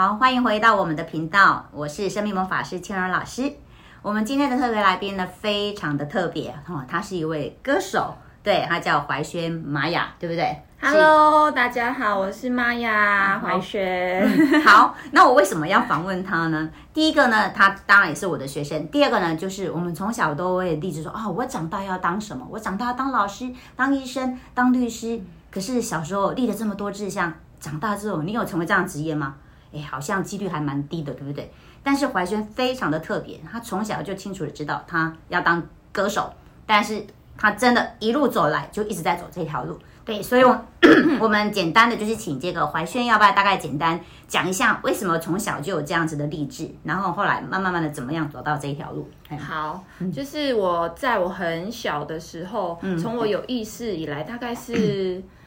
好，欢迎回到我们的频道，我是生命魔法师千儿老师。我们今天的特别来宾呢，非常的特别哦，他是一位歌手，对他叫怀轩玛雅，对不对？Hello，大家好，我是玛雅怀轩。好，那我为什么要访问他呢？第一个呢，他当然也是我的学生；第二个呢，就是我们从小都会立志说，哦，我长大要当什么？我长大要当老师、当医生、当律师。可是小时候立了这么多志向，长大之后你有成为这样的职业吗？哎，好像几率还蛮低的，对不对？但是怀轩非常的特别，他从小就清楚的知道他要当歌手，但是他真的一路走来就一直在走这条路。对，所以我 我们简单的就是请这个怀轩，要不要大概简单讲一下为什么从小就有这样子的励志，然后后来慢慢慢的怎么样走到这一条路？哎好，就是我在我很小的时候，从我有意识以来，大概是。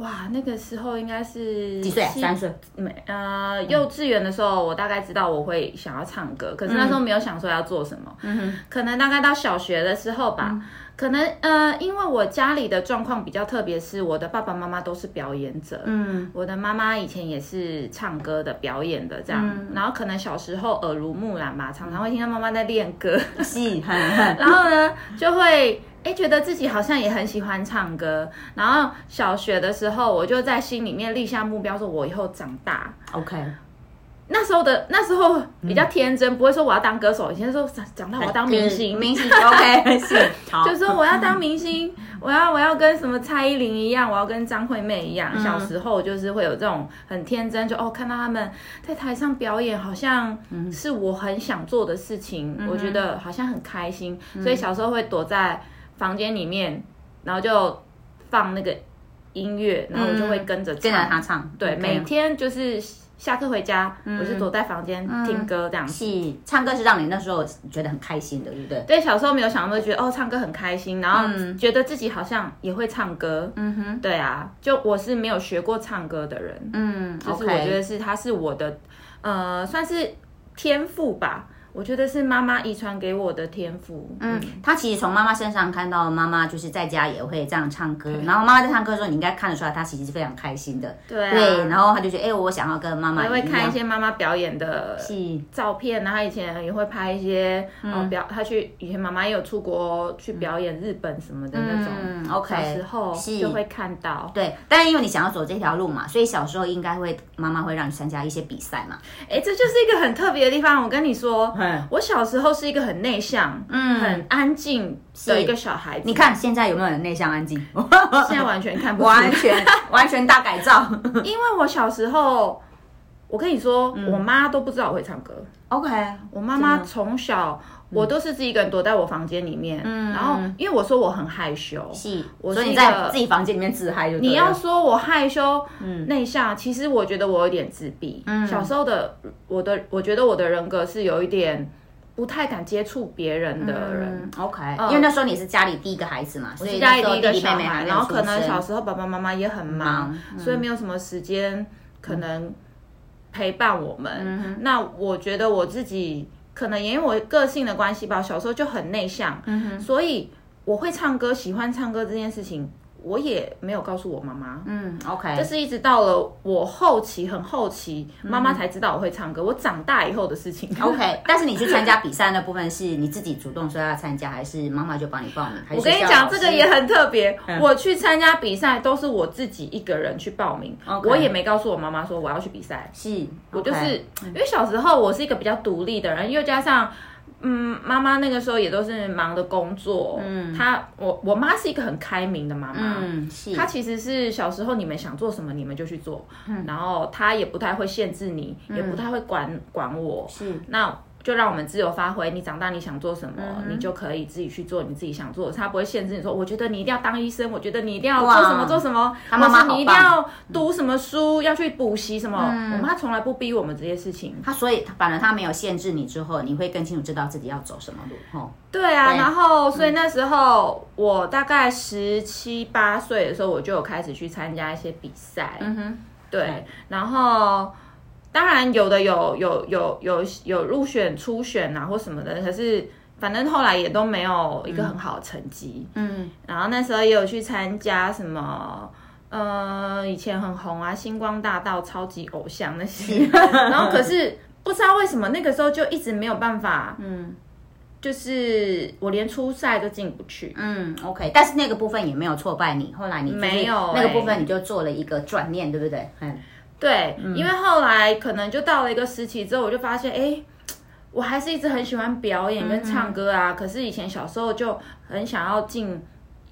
哇，那个时候应该是几岁啊？三岁。没呃，幼稚园的时候，我大概知道我会想要唱歌，可是那时候没有想说要做什么。嗯哼，可能大概到小学的时候吧，可能呃，因为我家里的状况比较特别，是我的爸爸妈妈都是表演者。嗯，我的妈妈以前也是唱歌的、表演的这样，然后可能小时候耳濡目染吧，常常会听到妈妈在练歌，是，然后呢就会。哎，觉得自己好像也很喜欢唱歌，然后小学的时候，我就在心里面立下目标，说我以后长大。OK，那时候的那时候比较天真，不会说我要当歌手，以前说长长大我要当明星，明星 OK 是，好。就说我要当明星，我要我要跟什么蔡依林一样，我要跟张惠妹一样。小时候就是会有这种很天真，就哦看到他们在台上表演，好像是我很想做的事情，我觉得好像很开心，所以小时候会躲在房间里面，然后就放那个音乐，然后我就会跟着唱，跟着他唱，对，OK 每天就是下课回家，我就躲在房间听歌这样子。是唱歌是让你那时候觉得很开心的，对不对？对，小时候没有想到，觉得哦，唱歌很开心，然后觉得自己好像也会唱歌。嗯哼，对啊，就我是没有学过唱歌的人，嗯就是我觉得是他是我的，呃，算是天赋吧。我觉得是妈妈遗传给我的天赋。嗯，他其实从妈妈身上看到妈妈就是在家也会这样唱歌，然后妈妈在唱歌的时候，你应该看得出来，她其实是非常开心的。对啊对，然后他就觉得，哎，我想要跟妈妈还会。看一些妈妈表演的戏照片，然后他以前也会拍一些，哦表他去以前妈妈也有出国去表演日本什么的那种，嗯，OK，小时候就会看到。对，但因为你想要走这条路嘛，所以小时候应该会妈妈会让你参加一些比赛嘛。哎，这就是一个很特别的地方。我跟你说嗯，我小时候是一个很内向、嗯，很安静的一个小孩子。你看现在有没有很内向安静？现在完全看不出完全完全大改造。因为我小时候，我跟你说，我妈都不知道我会唱歌。OK，我妈妈从小，我都是自己一个人躲在我房间里面，然后因为我说我很害羞，是，我所以你在自己房间里面自嗨就你要说我害羞、内向，其实我觉得我有点自闭。小时候的我的，我觉得我的人格是有一点不太敢接触别人的人。嗯 OK，因为那时候你是家里第一个孩子嘛，所以是家里第一个小孩，然后可能小时候爸爸妈妈也很忙，忙嗯所以没有什么时间可能陪伴我们。嗯那我觉得我自己可能也因为我个性的关系吧，小时候就很内向，嗯所以我会唱歌，喜欢唱歌这件事情，我也没有告诉我妈妈。嗯，OK，这是一直到了我后期很后期，妈妈才知道我会唱歌。我长大以后的事情。OK，但是你去参加比赛那部分是你自己主动说要参加，还是妈妈就帮你报名？我跟你讲，这个也很特别。嗯我去参加比赛都是我自己一个人去报名我也没告诉我妈妈说我要去比赛。是，我就是因为小时候我是一个比较独立的人，又加上。嗯，妈妈那个时候也都是忙的工作。嗯，她我我妈是一个很开明的妈妈。嗯是，她其实是小时候你们想做什么你们就去做，嗯然后她也不太会限制你，也不太会管管我。是那就让我们自由发挥。你长大你想做什么，嗯你就可以自己去做你自己想做的。他不会限制你说，我觉得你一定要当医生，我觉得你一定要做什么做什么，他妈妈或是你一定要读什么书，要去补习什么。我妈从来不逼我们这些事情。他所以反而他没有限制你之后，你会更清楚知道自己要走什么路哦。对啊，对然后所以那时候我大概十七八岁的时候，我就有开始去参加一些比赛。嗯哼，对，然后当然有的有有有有有入选、初选啊或什么的，可是反正后来也都没有一个很好的成绩。嗯然后那时候也有去参加什么呃，以前很红啊，星光大道、超级偶像那些，然后可是不知道为什么那个时候就一直没有办法，嗯，就是我连初赛都进不去。嗯，OK，但是那个部分也没有挫败你，后来你就是没有那个欸部分你就做了一个转念，对不对？嗯，对，因为后来可能就到了一个时期之后，我就发现，哎，我还是一直很喜欢表演跟唱歌啊。可是以前小时候就很想要进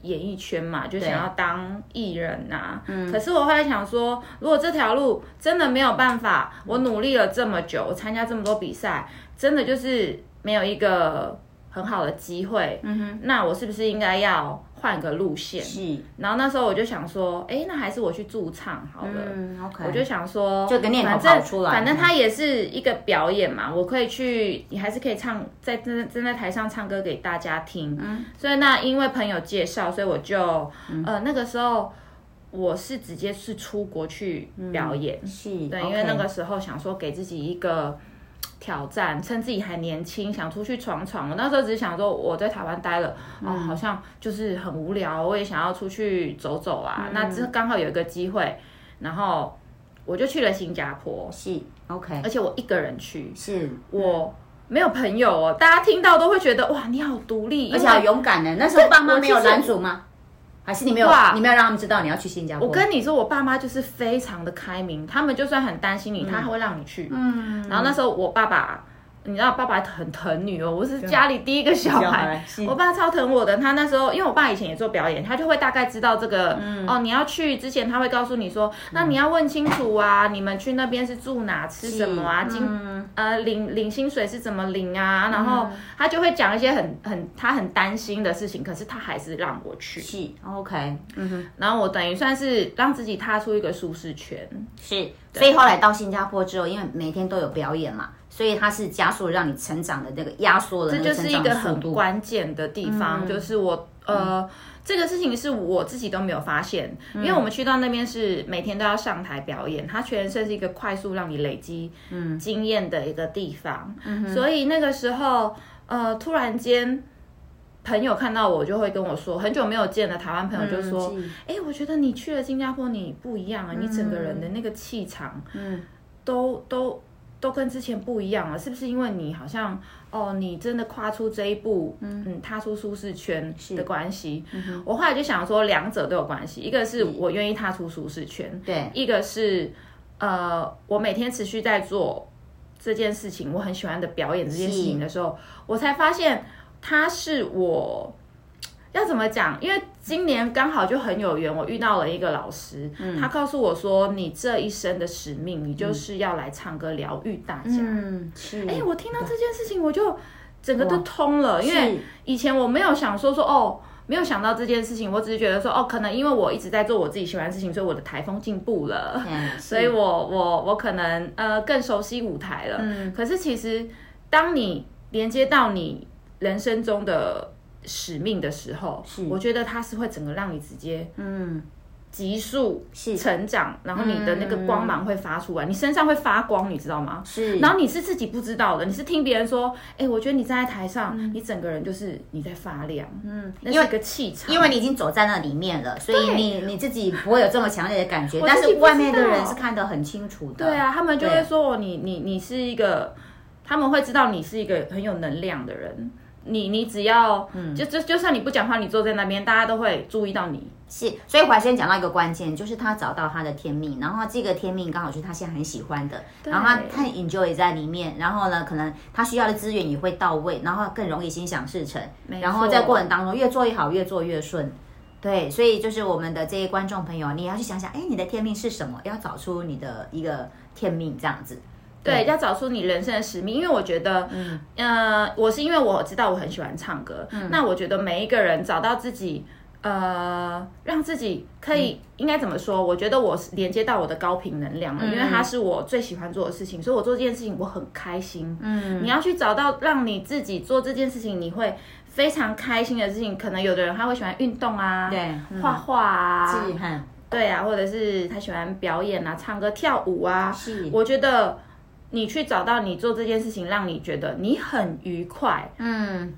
演艺圈嘛，就想要当艺人呐、可是我后来想说，如果这条路真的没有办法，我努力了这么久，我参加这么多比赛，真的就是没有一个很好的机会。那我是不是应该要换个路线？是，然后那时候我就想说，哎，那还是我去驻唱好了。嗯，OK，我就想说，就个念头反正跑出来反正他也是一个表演嘛，我可以去，你还是可以唱，在站站在台上唱歌给大家听。嗯，所以那因为朋友介绍，所以我就、嗯呃那个时候我是直接是出国去表演，是，对因为那个时候想说给自己一个。挑战，趁自己还年轻，想出去闯闯。我那时候只是想说，我在台湾待了，哦，好像就是很无聊，我也想要出去走走啊。那这刚好有一个机会，然后我就去了新加坡，是 OK，而且我一个人去，是，我没有朋友哦。大家听到都会觉得哇，你好独立，而且好勇敢呢。那时候爸妈没有我其实拦阻吗？还是你没有哇你没有让他们知道你要去新加坡？我跟你说，我爸妈就是非常的开明，他们就算很担心你，他还会让你去。嗯，然后那时候我爸爸，你知道爸爸很疼女儿，我是家里第一个小小孩我爸超疼我的。他那时候因为我爸以前也做表演，他就会大概知道这个、哦，你要去之前他会告诉你说，那你要问清楚啊，你们去那边是住哪、吃什么啊，今呃领领薪水是怎么领啊，然后他就会讲一些很很他很担心的事情，可是他还是让我去。是 OK，嗯哼，然后我等于算是让自己踏出一个舒适圈。是。所以后来到新加坡之后，因为每天都有表演嘛，所以它是加速让你成长的那个压缩的这那就是一个成长速度。很关键的地方，就是我呃。这个事情是我自己都没有发现，因为我们去到那边是每天都要上台表演，它全身是一个快速让你累积经验的一个地方，所以那个时候呃，突然间朋友看到我就会跟我说，很久没有见的台湾朋友就说，哎、我觉得你去了新加坡，你不一样啊，你整个人的那个气场，嗯，都都都跟之前不一样了，是不是因为你好像哦，你真的跨出这一步，嗯踏出舒适圈的关系？我后来就想说，两者都有关系，一个是我愿意踏出舒适圈，对，一个是呃，我每天持续在做这件事情，我很喜欢的表演这件事情的时候，我才发现它是我。要怎么讲？因为今年刚好就很有缘，我遇到了一个老师，他告诉我说，你这一生的使命，你就是要来唱歌疗愈大家。嗯，是。哎、我听到这件事情，我就整个都通了，因为以前我没有想说说哦。没有想到这件事情，我只是觉得说，哦，可能因为我一直在做我自己喜欢的事情，所以我的台风进步了，嗯 所以我我我可能呃更熟悉舞台了。嗯可是其实当你连接到你人生中的使命的时候，我觉得它是会整个让你直接嗯急速成长，然后你的那个光芒会发出来，你身上会发光，你知道吗？是，然后你是自己不知道的，你是听别人说，哎、我觉得你站在台上，你整个人就是你在发亮，嗯，那是一个气场，因为你已经走在那里面了，所以你你自己不会有这么强烈的感觉，但是外面的人是看得很清楚的。对啊，他们就会说你你你是一个，他们会知道你是一个很有能量的人。你你只要，嗯就就就算你不讲话，你坐在那边，大家都会注意到你。是，所以怀先讲到一个关键，就是他找到他的天命，然后这个天命刚好是他现在很喜欢的，然后他他很 enjoy 在里面，然后呢，可能他需要的资源也会到位，然后更容易心想事成，然后在过程当中越做越好，越做越顺。对，所以就是我们的这些观众朋友，你也要去想想，哎，你的天命是什么？要找出你的一个天命，这样子。对，要找出你人生的使命，因为我觉得，嗯，呃，我是因为我知道我很喜欢唱歌，那我觉得每一个人找到自己，呃，让自己可以、应该怎么说？我觉得我是连接到我的高频能量了，因为它是我最喜欢做的事情，所以我做这件事情我很开心。嗯，你要去找到让你自己做这件事情你会非常开心的事情，可能有的人他会喜欢运动啊，对，画画啊，对啊，或者是他喜欢表演啊、唱歌、跳舞啊，是，我觉得你去找到你做这件事情，让你觉得你很愉快，嗯，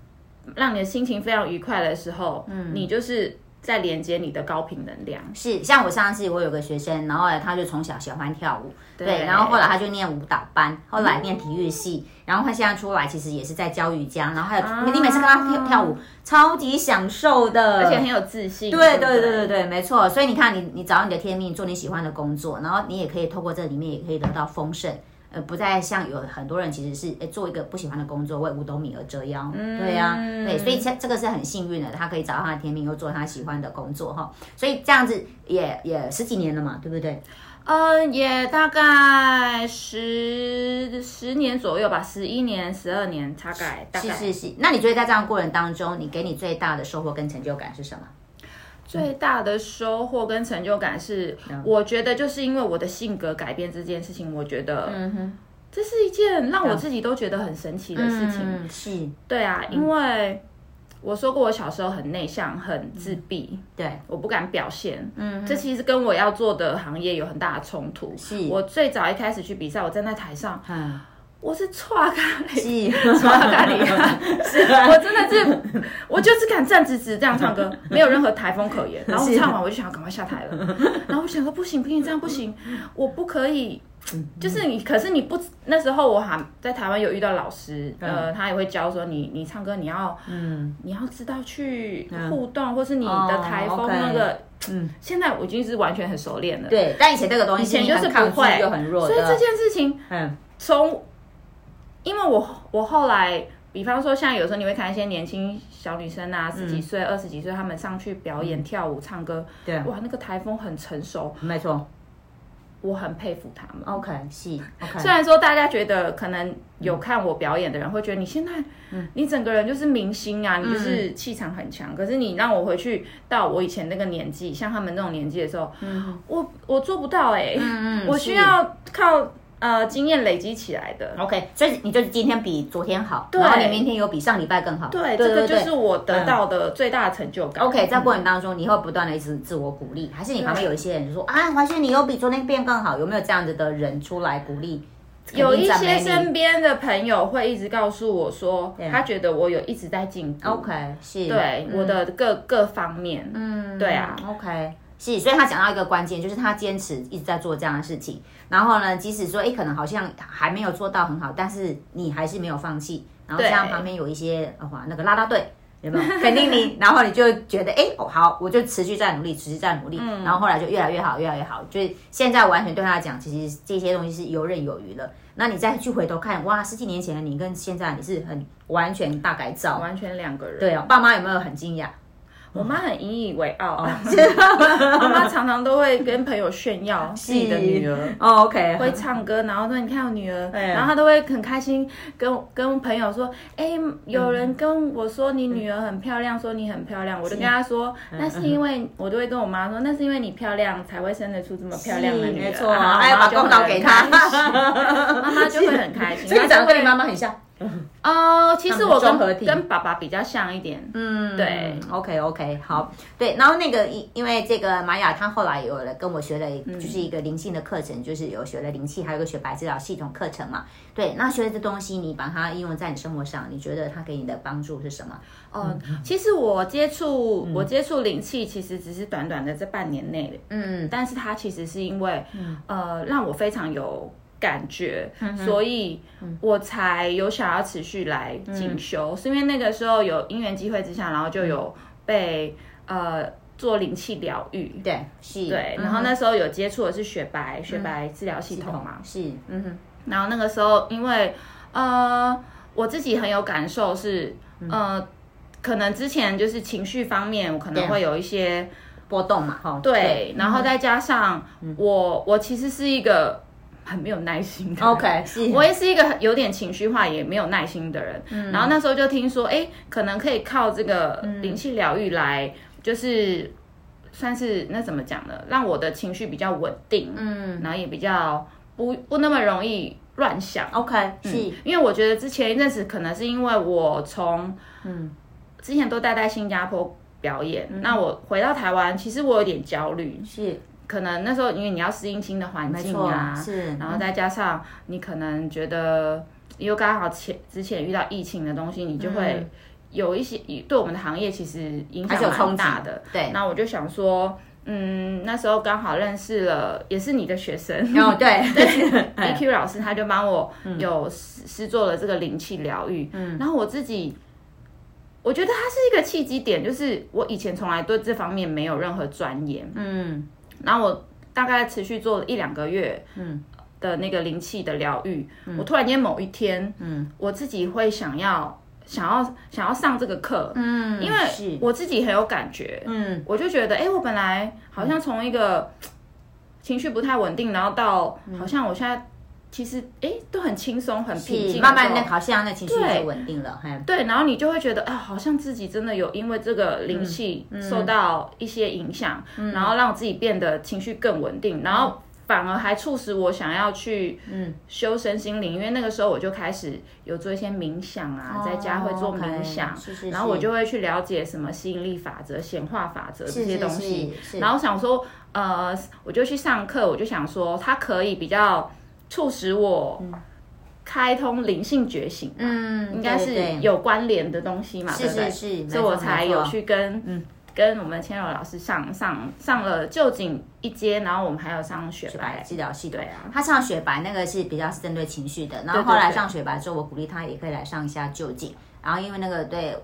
让你的心情非常愉快的时候，嗯，你就是在连接你的高频能量。是，像我上次我有个学生，然后呢他就从小喜欢跳舞，对，对然后后来他就念舞蹈班，后来念体育系，然后他现在出来其实也是在教瑜伽，然后还有、你每次跟他跳跳舞，超级享受的，而且很有自信。对不对？对对对，没错。所以你看你，你找你的天命，做你喜欢的工作，然后你也可以透过这里面也可以得到丰盛，呃，不再像有很多人其实是诶做一个不喜欢的工作，为五斗米而折腰。对呀、对，所以这这个是很幸运的，他可以找到他的天命，又做他喜欢的工作哈。所以这样子也也十几年了嘛，对不对？呃，也大概十十年左右吧，十一年、十二年，大概大概。是是是。那你觉得在这样过程当中，你给你最大的收获跟成就感是什么？最大的收获跟成就感是，我觉得就是因为我的性格改变这件事情，我觉得，嗯哼，这是一件让我自己都觉得很神奇的事情。嗯，是，对啊，因为我说过我小时候很内向、很自闭，对，我不敢表现。嗯，这其实跟我要做的行业有很大的冲突。是。我最早一开始去比赛，我站在台上，嗯，我是错咖喱。是，刷咖喱，是我真的是，我就是敢站直直这样唱歌，没有任何台风可言。然后我唱完我就想要赶快下台了，然后我想说不行不行这样不行，我不可以。就是你，可是你不那时候我还在台湾有遇到老师，呃，他也会教说你你唱歌你要嗯，你要知道去互动，或是你的台风那个，嗯，现在我已经是完全很熟练了。对。但以前这个东西以前就是不会。拒又很弱，所以这件事情嗯，从，因为我我后来，比方说，像有时候你会看一些年轻小女生啊，十几岁、二十几岁，她们上去表演、跳舞、唱歌，对，哇，那个台风很成熟，没错。我很佩服他们。OK，是 OK，虽然说大家觉得可能有看我表演的人会觉得你现在，你整个人就是明星啊，你就是气场很强。可是你让我回去到我以前那个年纪，像他们那种年纪的时候，我我做不到哎、嗯我需要靠呃经验累积起来的。OK，所以你就今天比昨天好，对然后你明天有比上礼拜更好。对，对这个就是我得到的最大的成就感。OK，在过程当中，你会不断的一直自我鼓励，还是你旁边有一些人就说啊，华轩你有比昨天变更好，有没有这样子的人出来鼓励？有一些身边的朋友会一直告诉我说，他觉得我有一直在进步。OK 是，对我的各各方面，嗯，对啊，OK。是，所以他讲到一个关键，就是他坚持一直在做这样的事情。然后呢，即使说，哎，可能好像还没有做到很好，但是你还是没有放弃。然后对像旁边有一些呃哇，那个拉拉队有没有 肯定你？然后你就觉得，哎，哦好，我就持续在努力，持续在努力。然后后来就越来越好，越来越好。就是现在完全对他来讲，其实这些东西是游刃有余了。那你再去回头看，哇，十几年前的你跟现在你是很完全大改造。完全两个人。对哦，爸妈有没有很惊讶？我妈很引以为傲，哦。妈妈常常都会跟朋友炫耀自己的女儿。哦，OK，会唱歌，然后说你看我女儿，哎然后她都会很开心跟跟朋友说，哎、有人跟我说你女儿很漂亮，说你很漂亮，我就跟她说，那是因为我都会跟我妈说，那是因为你漂亮才会生得出这么漂亮的女儿，没错，还要把功劳给她，妈妈就会很开心，所以你长得跟你妈妈，妈很像。哦，其实我跟跟爸爸比较像一点，嗯，对，OK OK，好，对，然后那个因因为这个玛雅，她后来有了跟我学了，就是一个灵性的课程，就是有学了灵气，还有一个学白治疗系统课程嘛。对，那学了这东西，你把它应用在你生活上，你觉得它给你的帮助是什么？哦，其实我接触我接触灵气，其实只是短短的这半年内，嗯。但是它其实是因为，呃，让我非常有感觉，所以我才有想要持续来进修，是因为那个时候有因缘机会之下，然后就有被呃做灵气疗愈。对，是，对，嗯然后那时候有接触的是雪白雪白治疗系统嘛，是，嗯哼，然后那个时候因为呃我自己很有感受是呃可能之前就是情绪方面我可能对。会有一些波动嘛，哈，对，然后再加上我我其实是一个很没有耐心的 OK，是，我也是一个有点情绪化也没有耐心的人。嗯。然后那时候就听说，哎，可能可以靠这个灵气疗愈来，就是算是那怎么讲呢？让我的情绪比较稳定，嗯。然后也比较不不那么容易乱想。，OK，是，因为我觉得之前一阵子可能是因为我从嗯。之前都待在新加坡表演，那我回到台湾，其实我有点焦虑，是，可能那时候因为你要适应新的环境啊，是，然后再加上你可能觉得又刚好前之前遇到疫情的东西，你就会有一些对我们的行业其实影响蛮大的。对，那我就想说，嗯，那时候刚好认识了，也是你的学生。哦对对。EQ 老师他就帮我有施施做了这个灵气疗愈，嗯，然后我自己，我觉得它是一个契机点，就是我以前从来对这方面没有任何钻研，嗯然后我大概持续做了一两个月，嗯。的那个灵气的疗愈，我突然间某一天，嗯，我自己会想要想要想要上这个课，嗯，因为我自己很有感觉，嗯。我就觉得，哎、我本来好像从一个情绪不太稳定，然后到好像我现在其实哎、都很轻松很平静慢慢的好像那情绪对就稳定了，嘿。对，然后你就会觉得，啊，好像自己真的有因为这个灵气受到一些影响，然后让自己变得情绪更稳定，然后反而还促使我想要去嗯。修身心灵，因为那个时候我就开始有做一些冥想啊，在家会做冥想，是是然后我就会去了解什么吸引力法则、显化法则这些东西，然后想说，呃，我就去上课，我就想说，它可以比较促使我开通灵性觉醒吧，嗯，应该是有关联的东西嘛，是对不对？是是，所以我才有去跟嗯。跟我们千柔老师上上上了就近一阶，然后我们还有上雪白。白治疗系。对啊，他上雪白那个是比较是针对情绪的，然后后来上雪白之后，我鼓励他也可以来上一下就近，然后因为那个对。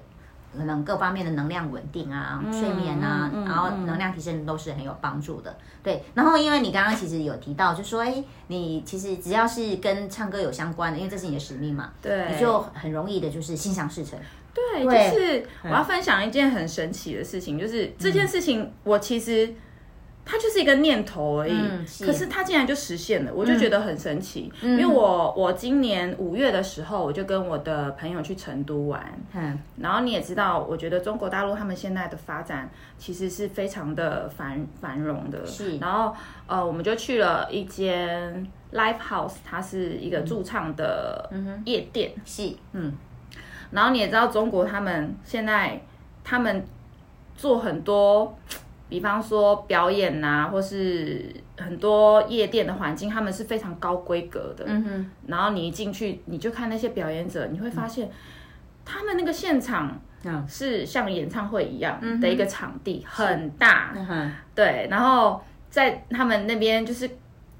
可能各方面的能量稳定啊、睡眠啊，嗯嗯然后能量提升都是很有帮助的。对，然后因为你刚刚其实有提到，就说哎，你其实只要是跟唱歌有相关的，因为这是你的使命嘛，对，你就很容易的就是心想事成。对，对就是我要分享一件很神奇的事情，就是这件事情我其实。它就是一个念头而已，嗯是可是它竟然就实现了，我就觉得很神奇。因为我我今年五月的时候，我就跟我的朋友去成都玩，嗯，然后你也知道，我觉得中国大陆他们现在的发展其实是非常的繁繁荣的。是然后呃，我们就去了一间 live house，它是一个驻唱的夜店。是，嗯，然后你也知道，中国他们现在他们做很多，比方说表演呐、或是很多夜店的环境，他们是非常高规格的。嗯哼，然后你一进去，你就看那些表演者，你会发现、他们那个现场嗯是像演唱会一样的一个场地，很大。嗯哼，对，然后在他们那边就是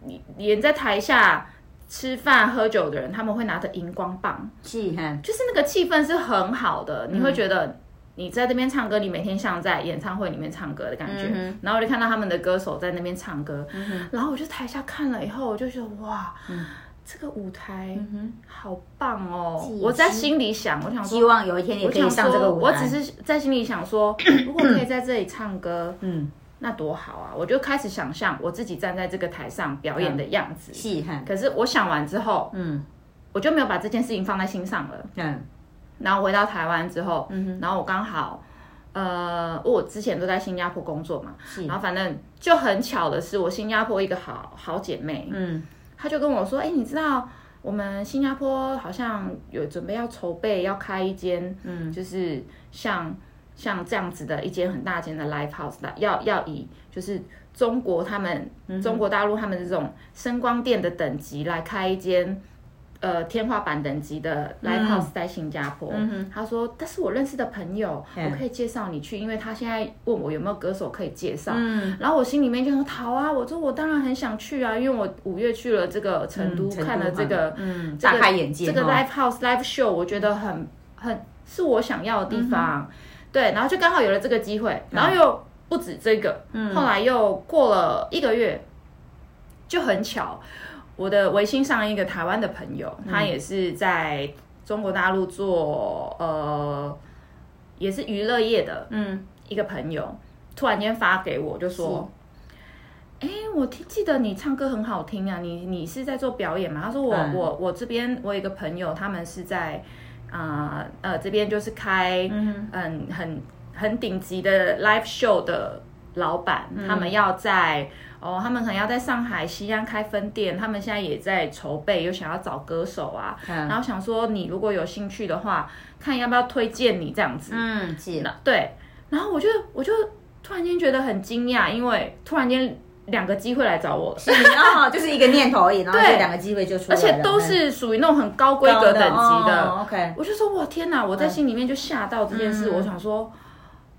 你连在台下吃饭喝酒的人，他们会拿着荧光棒，是，哈，就是那个气氛是很好的，你会觉得。你在这边唱歌，你每天像在演唱会里面唱歌的感觉，嗯然后我就看到他们的歌手在那边唱歌，然后我就台下看了以后，我就觉得哇，这个舞台好棒哦！我在心里想，我想说希望有一天也可以上这个舞台。我只是在心里想说，如果可以在这里唱歌，嗯，那多好啊！我就开始想象我自己站在这个台上表演的样子。可是我想完之后，嗯。我就没有把这件事情放在心上了。嗯然后回到台湾之后，然后我刚好，呃，我之前都在新加坡工作嘛，然后反正就很巧的是，我新加坡一个好好姐妹，嗯。她就跟我说，哎，你知道我们新加坡好像有准备要筹备要开一间，嗯，就是像像这样子的一间很大间的 live house 的，要要以就是中国他们、中国大陆他们这种声光电的等级来开一间。呃，天花板等级的 live house 在新加坡，他说，但是我认识的朋友，我可以介绍你去，因为他现在问我有没有歌手可以介绍，嗯。然后我心里面就说好啊，我说我当然很想去啊，因为我五月去了这个成都，成都看了这个，嗯，这个大开眼界这个 live house live show，我觉得很很是我想要的地方，对，然后就刚好有了这个机会，然后又不止这个，后来又过了一个月，就很巧，我的微信上一个台湾的朋友，他也是在中国大陆做呃，也是娱乐业的，嗯。一个朋友，突然间发给我，就说。哎，我听记得你唱歌很好听啊，你你是在做表演吗？他说我、嗯。我我这边我有一个朋友，他们是在啊呃这边就是开嗯。很很顶级的 live show 的老板，他们要在哦他们可能要在上海西安开分店，他们现在也在筹备，又想要找歌手啊，嗯。然后想说你如果有兴趣的话，看要不要推荐你这样子，嗯，是，那对，然后我就我就突然间觉得很惊讶，因为突然间两个机会来找我。了。是，然后 就是一个念头而已，然后对。就两个机会就出来了，而且都是属于那种很高规格等级的。哦 OK，我就说，哇天哪！我在心里面就吓到这件事，嗯。我想说，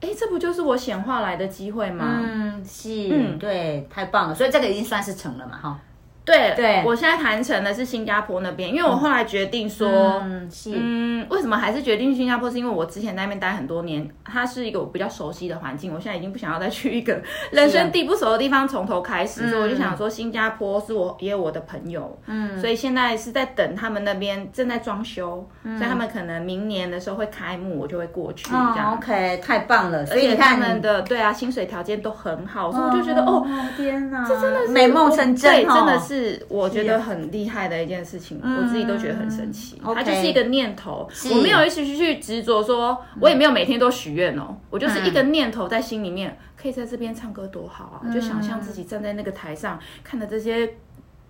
哎，这不就是我显化来的机会吗？嗯，是，嗯对，太棒了，所以这个已经算是成了嘛，哈。对对。我现在谈成的是新加坡那边，因为我后来决定说，嗯，是，嗯，为什么还是决定去新加坡？是因为我之前在那边待很多年，它是一个我比较熟悉的环境，我现在已经不想要再去一个 人生地不熟的地方从头开始，所以我就想说，新加坡是我也有我的朋友，嗯，所以现在是在等他们那边正在装修，所以他们可能明年的时候会开幕，我就会过去这哦样。，OK，太棒了，所以而且他们的对啊，薪水条件都很好，所以我就觉得哦，天哪，这真的是美梦成真对，哦，真的是我觉得很厉害的一件事情，我自己都觉得很神奇。嗯它就是一个念头，我没有一直去执着说，我也没有每天都许愿哦，我就是一个念头在心里面，可以在这边唱歌多好啊！就想象自己站在那个台上，看着这些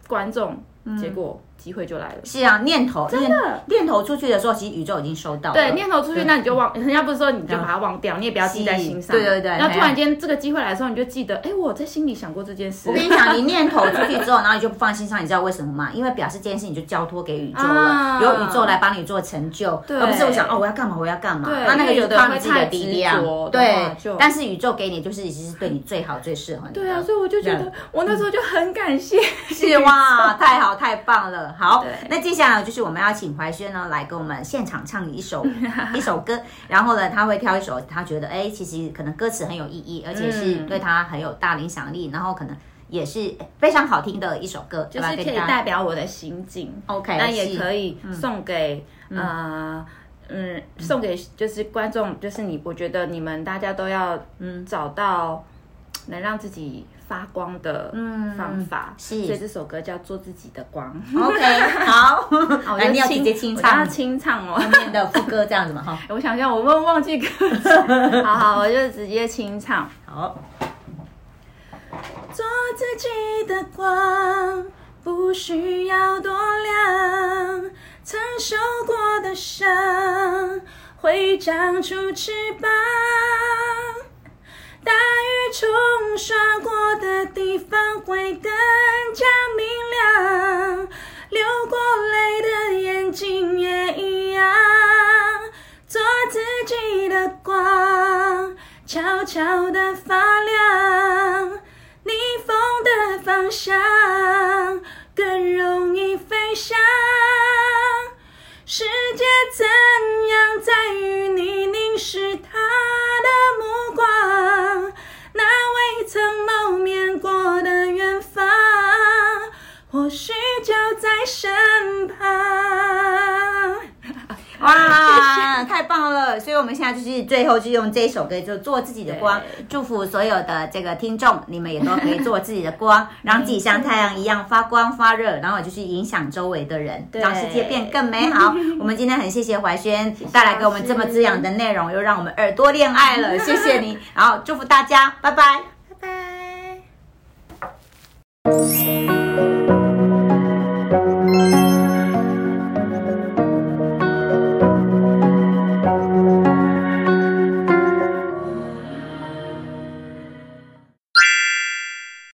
观众，结果机会就来了。是啊，念头真的念头出去的时候，其实宇宙已经收到了，对，念头出去，那你就忘，人家不是说你就把它忘掉，你也不要记在心上。对对对然后突然间这个机会来的时候，你就记得，哎，我在心里想过这件事。我跟你讲，你念头出去之后，然后你就不放心上，你知道为什么吗？因为表示这件事情就交托给宇宙了，啊由宇宙来帮你做成就，而不是我想哦我要干嘛我要干嘛，对那那个有的太执着，对就。但是宇宙给你就是已经是对你最好最适合。对啊，所以我就觉得，我那时候就很感谢。是哇，太好太棒了。好，那接下来就是我们要请怀轩呢来跟我们现场唱一首 一首歌，然后呢他会挑一首他觉得哎其实可能歌词很有意义，而且是嗯。对他很有大影响力，然后可能也是非常好听的一首歌，就是可以代表我的心境。OK，那也可以送给呃嗯，送给就是观众，就是你，我觉得你们大家都要嗯。找到能让自己发光的方法。是所以这首歌叫《做自己的光》。OK，好，我来，就你要直接清我要唱清唱哦。后面的副歌这样子嘛哈。我想一下，我忘忘记歌词。好好，我就直接清唱。好，做自己的光，不需要多亮，曾受过的伤会长出翅膀。大冲刷过的地方会更加明亮，流过泪的眼睛也一样，做自己的光，悄悄的发亮，逆风的方向更容易飞翔。世界怎样在于你凝视他的目或许就在身旁。哇，太棒了！所以我们现在就是最后就用这一首歌，就做自己的光，祝福所有的这个听众，你们也都可以做自己的光，让自己像太阳一样发光发热，然后就是影响周围的人，对让世界变更美好。我们今天很谢谢怀轩带来给我们这么滋养的内容，又让我们耳朵恋爱了，谢谢你，然后祝福大家，拜拜。拜拜。